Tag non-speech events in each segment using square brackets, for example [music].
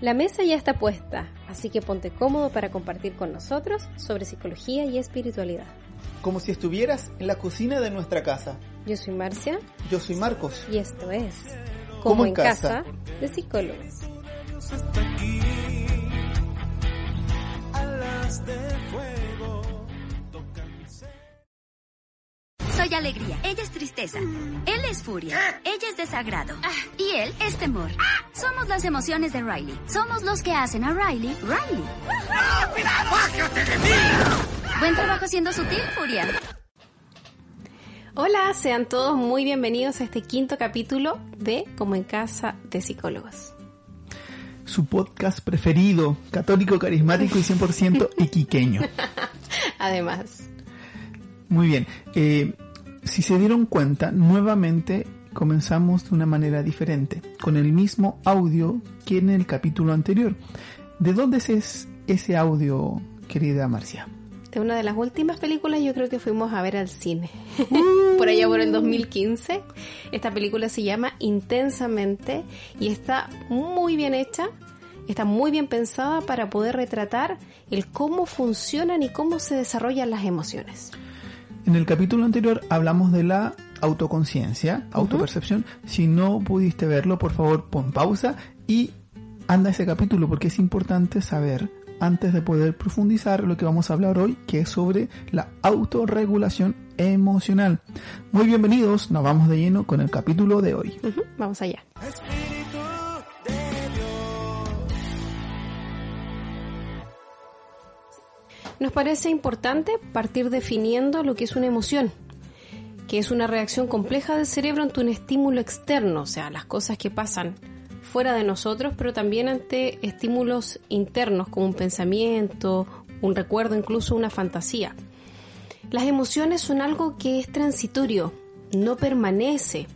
La mesa ya está puesta, así que ponte cómodo para compartir con nosotros sobre psicología y espiritualidad. Como si estuvieras en la cocina de nuestra casa. Yo soy Marcia Yo soy Marcos. y esto es Como Como en en casa. casa de psicólogos. Soy alegría, ella es tristeza. Él es furia, ella es desagrado. Y él es temor. Somos las emociones de Riley. Somos los que hacen a Riley, Riley. Buen trabajo siendo sutil, furia. Hola, sean todos muy bienvenidos a este quinto capítulo de Como en casa de psicólogos. Su podcast preferido, católico, carismático y 100% [laughs] iquiqueño. Además, Muy bien. eh, si se dieron cuenta, nuevamente comenzamos de una manera diferente, con el mismo audio que en el capítulo anterior. ¿De dónde es ese audio, querida Marcia? de una de las últimas películas yo creo que fuimos a ver al cine. [laughs] por allá por el 2015. Esta película se llama Intensamente y está muy bien hecha. Está muy bien pensada para poder retratar el cómo funcionan y cómo se desarrollan las emociones. En el capítulo anterior hablamos de la autoconciencia, autopercepción. Si no pudiste verlo, por favor pon pausa y anda ese capítulo porque es importante saber antes de poder profundizar lo que vamos a hablar hoy, que es sobre la autorregulación emocional. Muy bienvenidos, nos vamos de lleno con el capítulo de hoy. Vamos allá. Nos parece importante partir definiendo lo que es una emoción, que es una reacción compleja del cerebro ante un estímulo externo, o sea, las cosas que pasan fuera de nosotros, pero también ante estímulos internos como un pensamiento, un recuerdo, incluso una fantasía. Las emociones son algo que es transitorio, no permanece,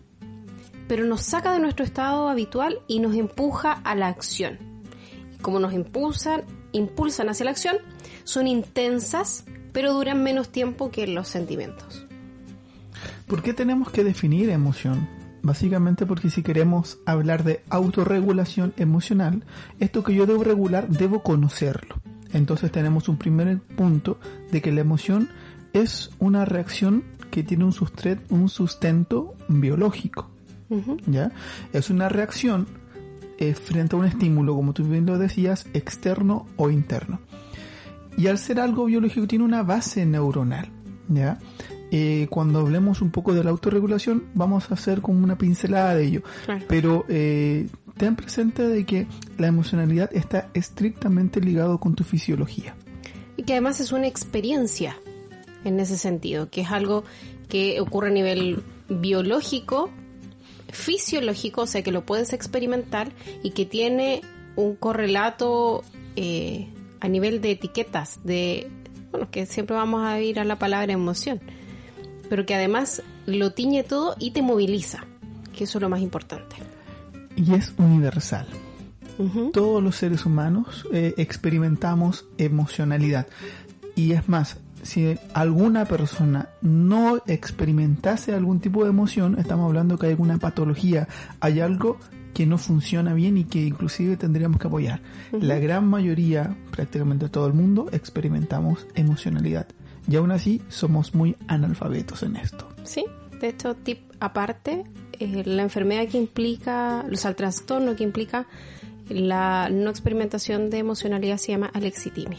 pero nos saca de nuestro estado habitual y nos empuja a la acción. Como nos impulsan, impulsan hacia la acción, son intensas, pero duran menos tiempo que los sentimientos. ¿Por qué tenemos que definir emoción? Básicamente porque si queremos hablar de autorregulación emocional, esto que yo debo regular debo conocerlo. Entonces tenemos un primer punto de que la emoción es una reacción que tiene un, un sustento biológico. ¿ya? Es una reacción eh, frente a un estímulo, como tú bien lo decías, externo o interno. Y al ser algo biológico tiene una base neuronal, ¿ya? Eh, cuando hablemos un poco de la autorregulación, vamos a hacer como una pincelada de ello. Claro. Pero eh, ten presente de que la emocionalidad está estrictamente ligado con tu fisiología. Y que además es una experiencia en ese sentido, que es algo que ocurre a nivel biológico, fisiológico, o sea que lo puedes experimentar y que tiene un correlato eh, a nivel de etiquetas, de, bueno, que siempre vamos a ir a la palabra emoción, pero que además lo tiñe todo y te moviliza, que eso es lo más importante. Y es universal. Todos los seres humanos eh, experimentamos emocionalidad. Y es más, si alguna persona no experimentase algún tipo de emoción, estamos hablando que hay alguna patología, hay algo que no funciona bien y que inclusive tendríamos que apoyar. La gran mayoría, prácticamente todo el mundo, experimentamos emocionalidad. Y aún así somos muy analfabetos en esto. Sí, de hecho, tip aparte, eh, la enfermedad que implica, o sea, el trastorno que implica la no experimentación de emocionalidad se llama alexitimia.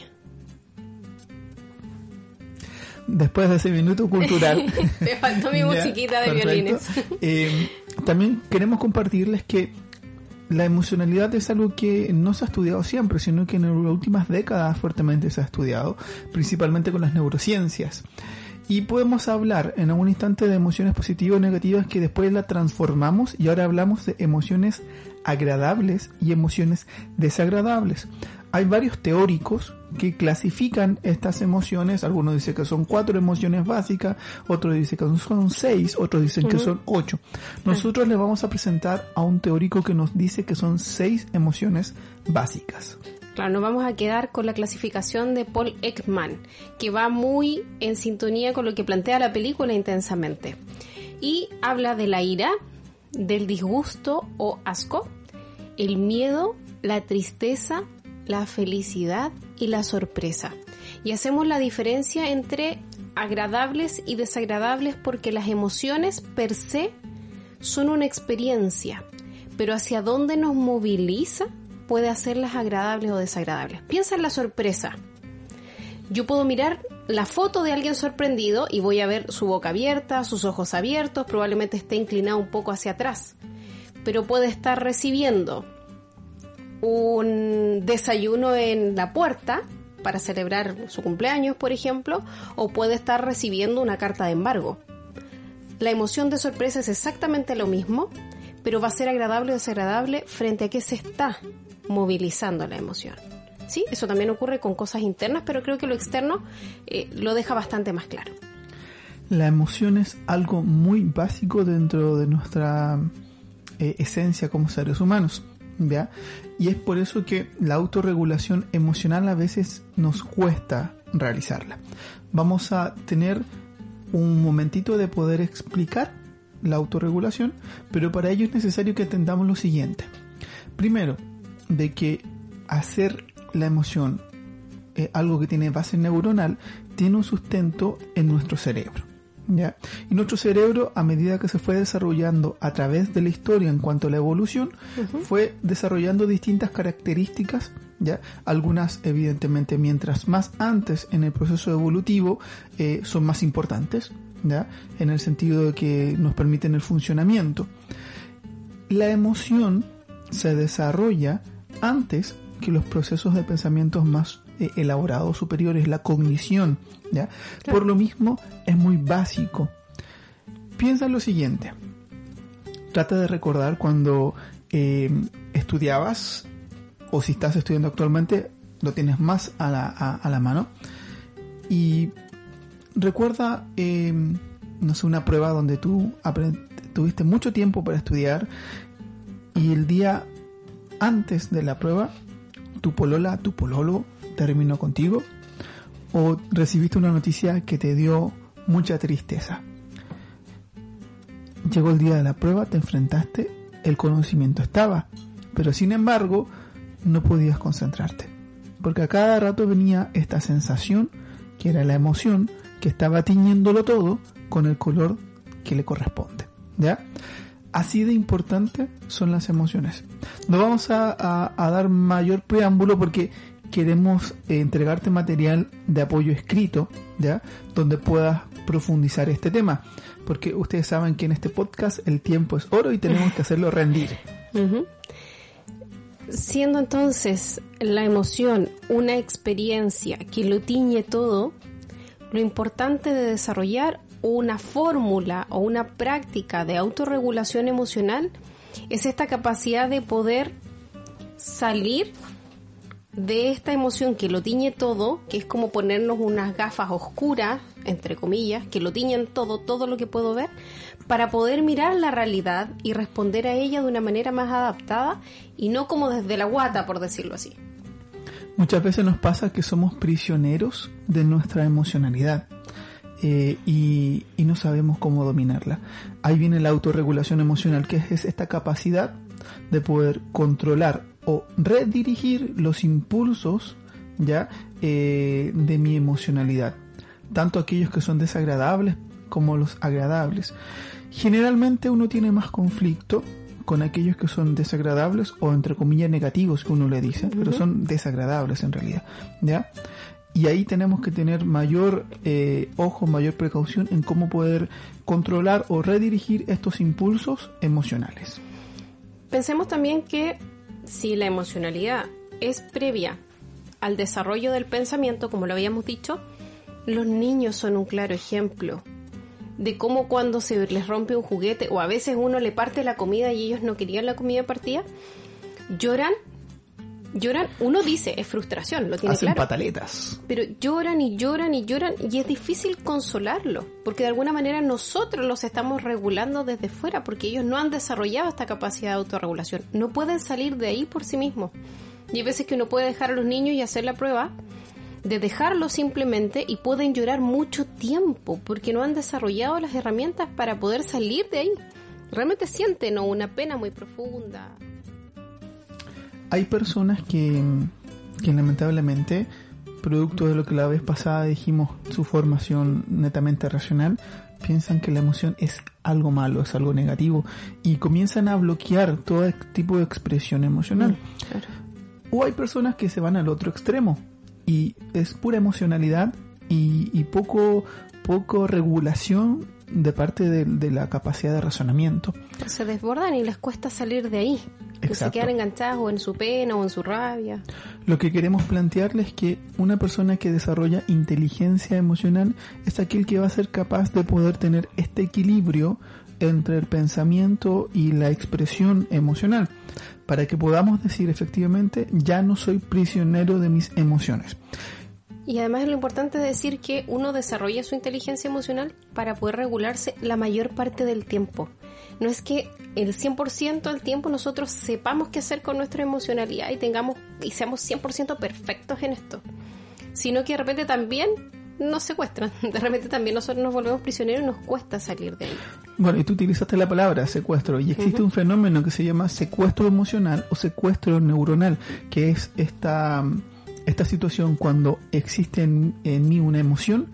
Después de ese minuto cultural. [laughs] Me faltó mi [laughs] musiquita de perfecto. violines. Eh, también queremos compartirles que la emocionalidad es algo que no se ha estudiado siempre, sino que en las últimas décadas fuertemente se ha estudiado, principalmente con las neurociencias. Y podemos hablar en algún instante de emociones positivas o negativas que después las transformamos y ahora hablamos de emociones agradables y emociones desagradables. Hay varios teóricos que clasifican estas emociones. Algunos dicen que son cuatro emociones básicas, otros dicen que son seis, otros dicen que son ocho. Nosotros le vamos a presentar a un teórico que nos dice que son seis emociones básicas. Claro, nos vamos a quedar con la clasificación de Paul Ekman, que va muy en sintonía con lo que plantea la película intensamente. Y habla de la ira, del disgusto o asco, el miedo, la tristeza, la felicidad y la sorpresa. Y hacemos la diferencia entre agradables y desagradables porque las emociones per se son una experiencia, pero hacia dónde nos moviliza puede hacerlas agradables o desagradables. Piensa en la sorpresa. Yo puedo mirar la foto de alguien sorprendido y voy a ver su boca abierta, sus ojos abiertos, probablemente esté inclinado un poco hacia atrás, pero puede estar recibiendo un desayuno en la puerta para celebrar su cumpleaños, por ejemplo, o puede estar recibiendo una carta de embargo. La emoción de sorpresa es exactamente lo mismo, pero va a ser agradable o desagradable frente a qué se está movilizando la emoción. Sí, eso también ocurre con cosas internas, pero creo que lo externo eh, lo deja bastante más claro. La emoción es algo muy básico dentro de nuestra eh, esencia como seres humanos. ¿ya? Y es por eso que la autorregulación emocional a veces nos cuesta realizarla. Vamos a tener un momentito de poder explicar la autorregulación, pero para ello es necesario que atendamos lo siguiente. Primero, de que hacer la emoción eh, algo que tiene base neuronal tiene un sustento en nuestro cerebro. ¿ya? Y nuestro cerebro, a medida que se fue desarrollando a través de la historia en cuanto a la evolución, fue desarrollando distintas características, ¿ya? Algunas, evidentemente, mientras más antes en el proceso evolutivo, eh, son más importantes, ¿ya? En el sentido de que nos permiten el funcionamiento. La emoción se desarrolla antes que los procesos de pensamientos más eh, elaborados superiores, la cognición, ¿ya? Por lo mismo es muy básico. Piensa en lo siguiente. Trata de recordar cuando eh, estudiabas o si estás estudiando actualmente, lo tienes más a la, a, la mano. Y recuerda, eh, no sé, una prueba donde tú tuviste mucho tiempo para estudiar y el día antes de la prueba, tu polola, tu pololo terminó contigo o recibiste una noticia que te dio mucha tristeza. Llegó el día de la prueba, te enfrentaste, el conocimiento estaba, pero sin embargo no podías concentrarte, porque a cada rato venía esta sensación, que era la emoción, que estaba tiñéndolo todo con el color que le corresponde. ¿Ya? Así de importante son las emociones. No vamos a, dar mayor preámbulo porque queremos eh, entregarte material de apoyo escrito, ¿ya? Donde puedas profundizar este tema. Porque ustedes saben que en este podcast el tiempo es oro y tenemos que hacerlo rendir. [laughs] Siendo entonces la emoción una experiencia que lo tiñe todo, lo importante de desarrollar una fórmula o una práctica de autorregulación emocional es esta capacidad de poder salir de esta emoción que lo tiñe todo, que es como ponernos unas gafas oscuras, entre comillas, que lo tiñen todo, todo lo que puedo ver, para poder mirar la realidad y responder a ella de una manera más adaptada y no como desde la guata, por decirlo así. Muchas veces nos pasa que somos prisioneros de nuestra emocionalidad. Eh, y, no sabemos cómo dominarla. Ahí viene la autorregulación emocional, que es esta capacidad de poder controlar o redirigir los impulsos ya eh, de mi emocionalidad, tanto aquellos que son desagradables como los agradables. Generalmente uno tiene más conflicto con aquellos que son desagradables o entre comillas negativos que uno le dice, pero son desagradables en realidad, ¿ya? Y ahí tenemos que tener mayor eh, ojo, mayor precaución en cómo poder controlar o redirigir estos impulsos emocionales. Pensemos también que si la emocionalidad es previa al desarrollo del pensamiento, como lo habíamos dicho, Los niños son un claro ejemplo de cómo cuando se les rompe un juguete o a veces uno le parte la comida y ellos no querían la comida partida, lloran lloran, uno dice, es frustración, lo tiene Hacen claro. pataletas. Pero lloran y lloran y lloran y es difícil consolarlo, porque de alguna manera nosotros los estamos regulando desde fuera, porque ellos no han desarrollado esta capacidad de autorregulación, no pueden salir de ahí por sí mismos. Y hay veces que uno puede dejar a los niños y hacer la prueba de dejarlos simplemente y pueden llorar mucho tiempo, porque no han desarrollado las herramientas para poder salir de ahí. Realmente sienten una pena muy profunda, hay personas que, que lamentablemente, producto de lo que la vez pasada dijimos, su formación netamente racional, piensan que la emoción es algo malo, es algo negativo y comienzan a bloquear todo tipo de expresión emocional. Mm, claro. O hay personas que se van al otro extremo y es pura emocionalidad y, y poco, poco regulación de parte de, de, la capacidad de razonamiento. Se desbordan y les cuesta salir de ahí. Que se quedan o en su pena o en su rabia. Lo que queremos plantearles es que una persona que desarrolla inteligencia emocional es aquel que va a ser capaz de poder tener este equilibrio entre el pensamiento y la expresión emocional para que podamos decir efectivamente ya no soy prisionero de mis emociones. Y además lo importante es decir que uno desarrolla su inteligencia emocional para poder regularse la mayor parte del tiempo. No es que el 100% del tiempo nosotros sepamos qué hacer con nuestra emocionalidad y tengamos y seamos 100% perfectos en esto, sino que de repente también nos secuestran, [laughs] de repente también nosotros nos volvemos prisioneros y nos cuesta salir de ahí. Bueno, y tú utilizaste la palabra secuestro y existe uh -huh. un fenómeno que se llama secuestro emocional o secuestro neuronal, que es esta esta situación cuando existe en, en, mí una emoción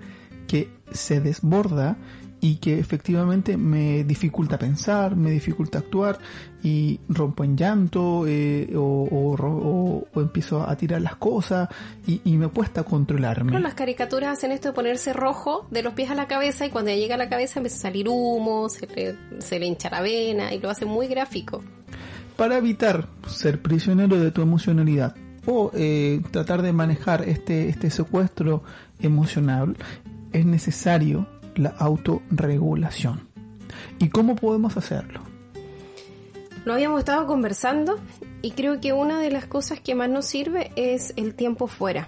que se desborda y que efectivamente me dificulta pensar, me dificulta actuar y rompo en llanto eh, o, o, o, o, empiezo a tirar las cosas y, y me cuesta controlarme. Claro, las caricaturas hacen esto de ponerse rojo de los pies a la cabeza y cuando ya llega a la cabeza empieza a salir humo, se le, se le hincha la vena y lo hace muy gráfico. Para evitar ser prisionero de tu emocionalidad, o eh, tratar de manejar este, este secuestro emocional, es necesario la autorregulación. ¿Y cómo podemos hacerlo? Lo habíamos estado conversando y creo que una de las cosas que más nos sirve es el tiempo fuera.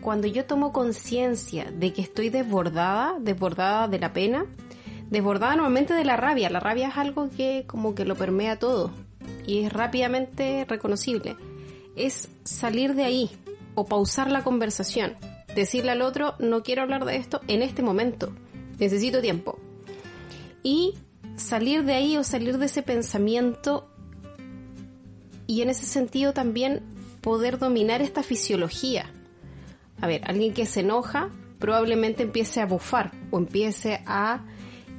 Cuando yo tomo conciencia de que estoy desbordada, desbordada de la pena, desbordada normalmente de la rabia. La rabia es algo que como que lo permea todo y es rápidamente reconocible es salir de ahí o pausar la conversación. Decirle al otro, no quiero hablar de esto en este momento, necesito tiempo. Y salir de ahí o salir de ese pensamiento y en ese sentido también poder dominar esta fisiología. A ver, alguien que se enoja probablemente empiece a bufar o empiece a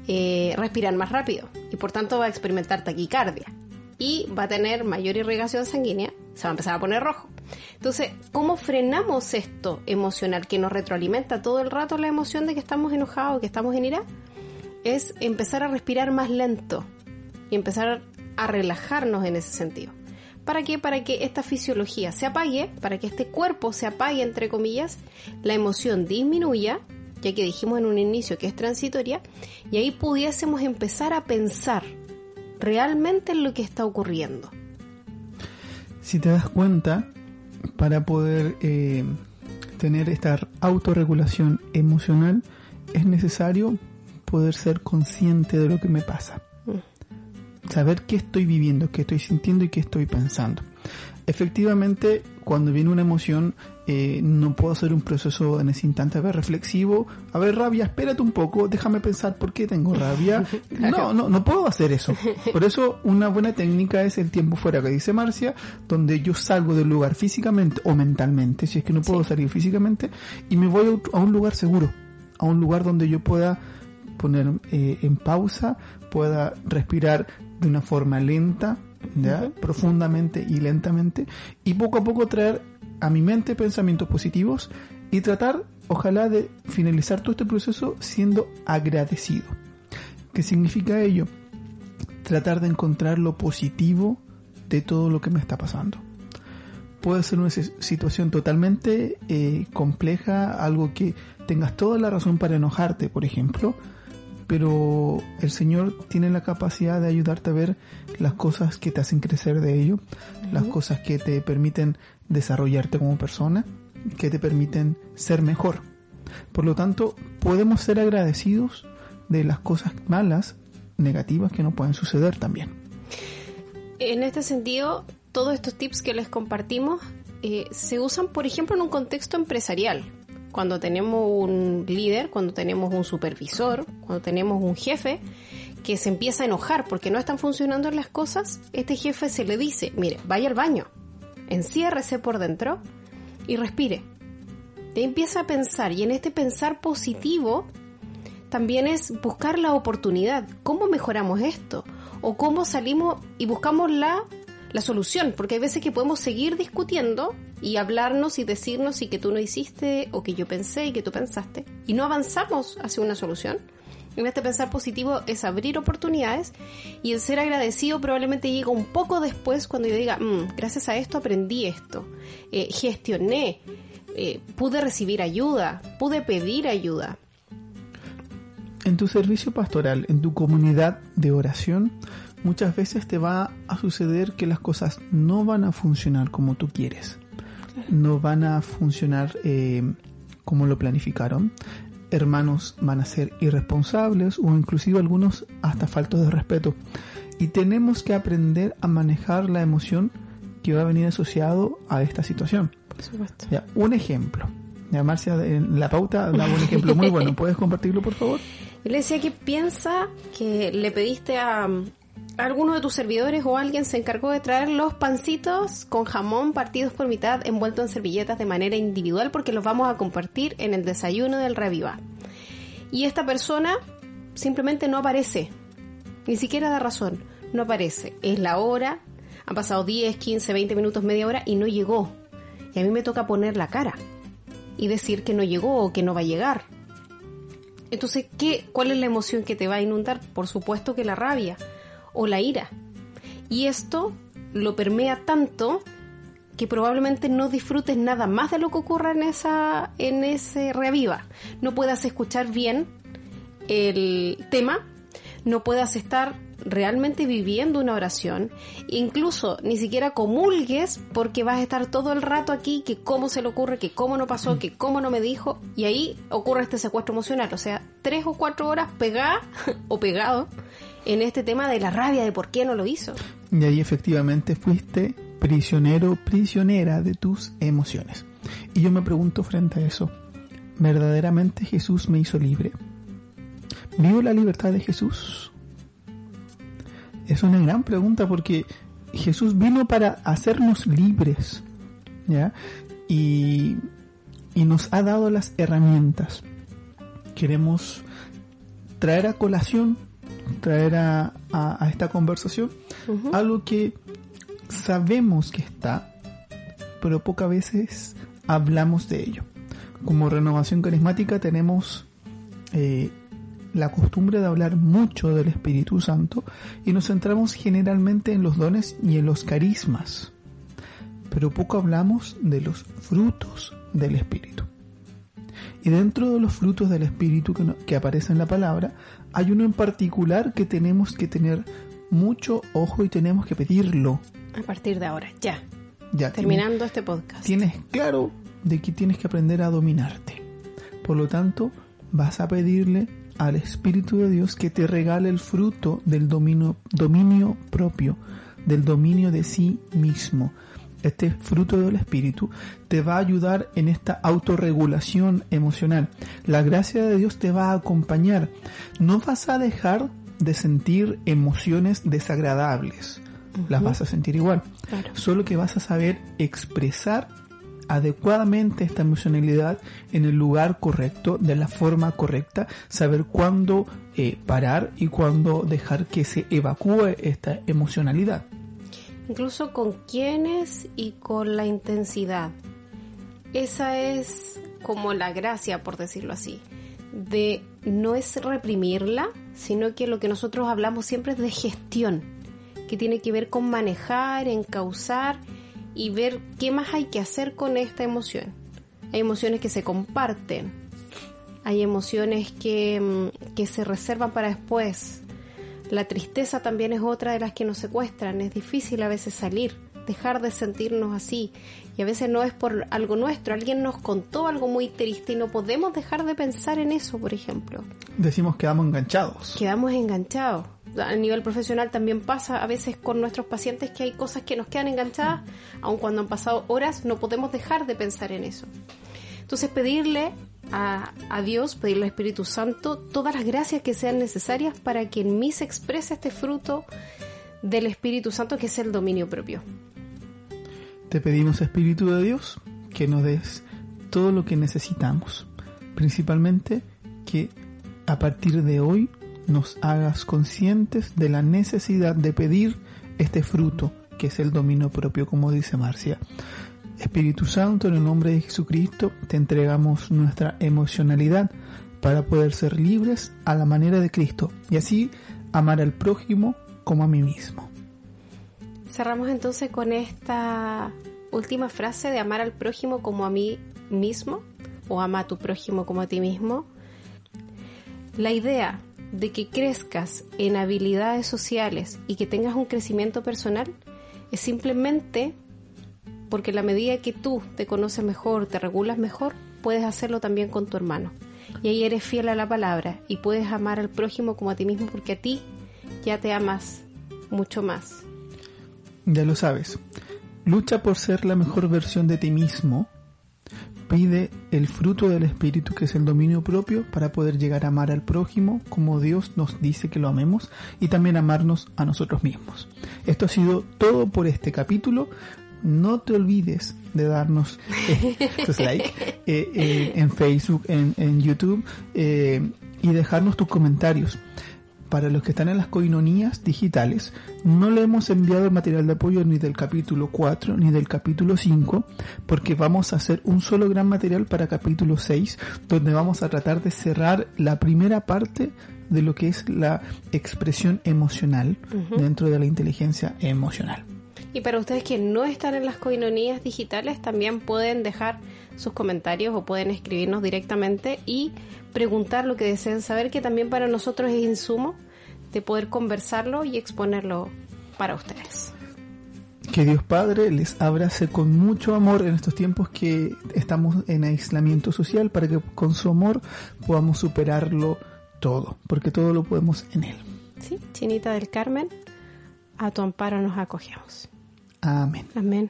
eh, respirar más rápido y por tanto va a experimentar taquicardia y va a tener mayor irrigación sanguínea, se va a empezar a poner rojo. Entonces, ¿cómo frenamos esto emocional que nos retroalimenta todo el rato la emoción de que estamos enojados, que estamos en ira? Es empezar a respirar más lento y empezar a relajarnos en ese sentido. ¿Para qué? Para que esta fisiología se apague, para que este cuerpo se apague, entre comillas, la emoción disminuya, ya que dijimos en un inicio que es transitoria, y ahí pudiésemos empezar a pensar realmente en lo que está ocurriendo. Si te das cuenta, para poder eh, tener esta autorregulación emocional, es necesario poder ser consciente de lo que me pasa. Mm. Saber qué estoy viviendo, qué estoy sintiendo y qué estoy pensando. Efectivamente, cuando viene una emoción, eh, no puedo hacer un proceso en ese instante a ver reflexivo, a ver rabia, espérate un poco, déjame pensar por qué tengo rabia. [laughs] No, no, no puedo hacer eso. Por eso una buena técnica es el tiempo fuera que dice Marcia, donde yo salgo del lugar físicamente o mentalmente, si es que no puedo sí. salir físicamente, y me voy a un lugar seguro, a un lugar donde yo pueda poner eh, en pausa, pueda respirar de una forma lenta, ¿ya? Uh -huh. profundamente y lentamente, y poco a poco traer a mi mente pensamientos positivos y tratar, ojalá, de finalizar todo este proceso siendo agradecido. ¿Qué significa ello? Tratar de encontrar lo positivo de todo lo que me está pasando. puede ser una situación totalmente eh, compleja, algo que tengas toda la razón para enojarte, por ejemplo, pero el Señor tiene la capacidad de ayudarte a ver las cosas que te hacen crecer de ello, las cosas que te permiten desarrollarte como persona, que te permiten ser mejor. Por lo tanto, podemos ser agradecidos de las cosas malas, negativas que nos pueden suceder también. En este sentido, todos estos tips que les compartimos eh, se usan, por ejemplo, en un contexto empresarial cuando tenemos un líder, cuando tenemos un supervisor, cuando tenemos un jefe que se empieza a enojar porque no están funcionando las cosas, este jefe se le dice, mire, vaya al baño, enciérrese por dentro y respire. Y empieza a pensar y en este pensar positivo también es buscar la oportunidad, cómo mejoramos esto o cómo salimos y buscamos la la solución, porque hay veces que podemos seguir discutiendo y hablarnos y decirnos y que tú no hiciste o que yo pensé y que tú pensaste y no avanzamos hacia una solución. En este pensar positivo es abrir oportunidades y el ser agradecido probablemente llega un poco después cuando yo diga, mm, gracias a esto aprendí esto, eh, gestioné, eh, pude recibir ayuda, pude pedir ayuda. En tu servicio pastoral, en tu comunidad de oración, muchas veces te va a suceder que las cosas no van a funcionar como tú quieres. No van a funcionar eh, como lo planificaron. Hermanos van a ser irresponsables o inclusive algunos hasta faltos de respeto. Y tenemos que aprender a manejar la emoción que va a venir asociado a esta situación. Por supuesto. Ya, un ejemplo. Ya, Marcia, en la pauta da un ejemplo muy bueno. [laughs] ¿Puedes compartirlo, por favor? Yo le decía que piensa que le pediste a, alguno de tus servidores o alguien se encargó de traer los pancitos con jamón partidos por mitad envueltos en servilletas de manera individual porque los vamos a compartir en el desayuno del Reviva. Y esta persona simplemente no aparece, ni siquiera da razón, no aparece. Es la hora, han pasado 10, 15, 20 minutos, media hora y no llegó. Y a mí me toca poner la cara y decir que no llegó o que no va a llegar. Entonces, ¿qué, ¿cuál es la emoción que te va a inundar? Por supuesto que la rabia o la ira. Y esto lo permea tanto que probablemente no disfrutes nada más de lo que ocurra en esa en ese reaviva. No puedas escuchar bien el tema, no puedas estar realmente viviendo una oración, incluso ni siquiera comulgues porque vas a estar todo el rato aquí, que cómo se le ocurre, que cómo no pasó, que cómo no me dijo, y ahí ocurre este secuestro emocional, o sea, tres o cuatro horas pegada [laughs] o pegado en este tema de la rabia de por qué no lo hizo. Y ahí efectivamente fuiste prisionero, prisionera de tus emociones. Y yo me pregunto frente a eso, ¿verdaderamente Jesús me hizo libre? ¿Vivo la libertad de Jesús? Es una gran pregunta porque Jesús vino para hacernos libres, ¿ya? Y, y nos ha dado las herramientas. Queremos traer a colación traer a, esta conversación algo que sabemos que está, pero pocas veces hablamos de ello. Como renovación carismática tenemos eh, la costumbre de hablar mucho del Espíritu Santo y nos centramos generalmente en los dones y en los carismas, pero poco hablamos de los frutos del Espíritu. Y dentro de los frutos del Espíritu que, que aparece en la palabra, hay uno en particular que tenemos que tener mucho ojo y tenemos que pedirlo. A partir de ahora, ya. Ya. Terminando este podcast. Tienes claro de que tienes que aprender a dominarte. Por lo tanto, vas a pedirle al Espíritu de Dios que te regale el fruto del dominio, dominio propio, del dominio de sí mismo, este fruto del Espíritu, te va a ayudar en esta autorregulación emocional. La gracia de Dios te va a acompañar. No vas a dejar de sentir emociones desagradables. Las vas a sentir igual. Solo que vas a saber expresar adecuadamente esta emocionalidad en el lugar correcto, de la forma correcta, saber cuándo eh, parar y cuándo dejar que se evacúe esta emocionalidad incluso con quiénes y con la intensidad. Esa es como la gracia, por decirlo así, de no es reprimirla, sino que lo que nosotros hablamos siempre es de gestión, que tiene que ver con manejar, encauzar y ver qué más hay que hacer con esta emoción. Hay emociones que se comparten, hay emociones que, mm, que se reservan para después. La tristeza también es otra de las que nos secuestran, es difícil a veces salir dejar de sentirnos así. Y a veces no es por algo nuestro, alguien nos contó algo muy triste y no podemos dejar de pensar en eso, por ejemplo. Decimos quedamos enganchados. Quedamos enganchados. A nivel profesional también pasa a veces con nuestros pacientes que hay cosas que nos quedan enganchadas, aun cuando han pasado horas, no podemos dejar de pensar en eso. Entonces pedirle a, Dios, pedirle al Espíritu Santo todas las gracias que sean necesarias para que en mí se exprese este fruto del Espíritu Santo que es el dominio propio. Te pedimos, Espíritu de Dios, que nos des todo lo que necesitamos, principalmente que a partir de hoy nos hagas conscientes de la necesidad de pedir este fruto, que es el dominio propio, como dice Marcia. Espíritu Santo, en el nombre de Jesucristo, te entregamos nuestra emocionalidad para poder ser libres a la manera de Cristo y así amar al prójimo como a mí mismo. Cerramos entonces con esta última frase de amar al prójimo como a mí mismo o ama a tu prójimo como a ti mismo. La idea de que crezcas en habilidades sociales y que tengas un crecimiento personal es simplemente porque la medida que tú te conoces mejor, te regulas mejor, puedes hacerlo también con tu hermano. Y ahí eres fiel a la palabra y puedes amar al prójimo como a ti mismo porque a ti ya te amas mucho más. Ya lo sabes. Lucha por ser la mejor versión de ti mismo. Pide el fruto del Espíritu, que es el dominio propio, para poder llegar a amar al prójimo como Dios nos dice que lo amemos y también amarnos a nosotros mismos. Esto ha sido todo por este capítulo. No te olvides de darnos eh, tus [laughs] like eh, eh, en Facebook, en, en YouTube y dejarnos tus comentarios para los que están en las coinonías digitales, no le hemos enviado el material de apoyo ni del capítulo 4 ni del capítulo 5, porque vamos a hacer un solo gran material para capítulo 6, donde vamos a tratar de cerrar la primera parte de lo que es la expresión emocional dentro de la inteligencia emocional. Y para ustedes que no están en las coinonías digitales, también pueden dejar sus comentarios o pueden escribirnos directamente y preguntar lo que deseen saber, que también para nosotros es insumo de poder conversarlo y exponerlo para ustedes. Que Dios Padre les abrace con mucho amor en estos tiempos que estamos en aislamiento social para que con su amor podamos superarlo todo, porque todo lo podemos en Él. Sí, Chinita del Carmen, a tu amparo nos acogemos. Amén. Amén.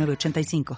85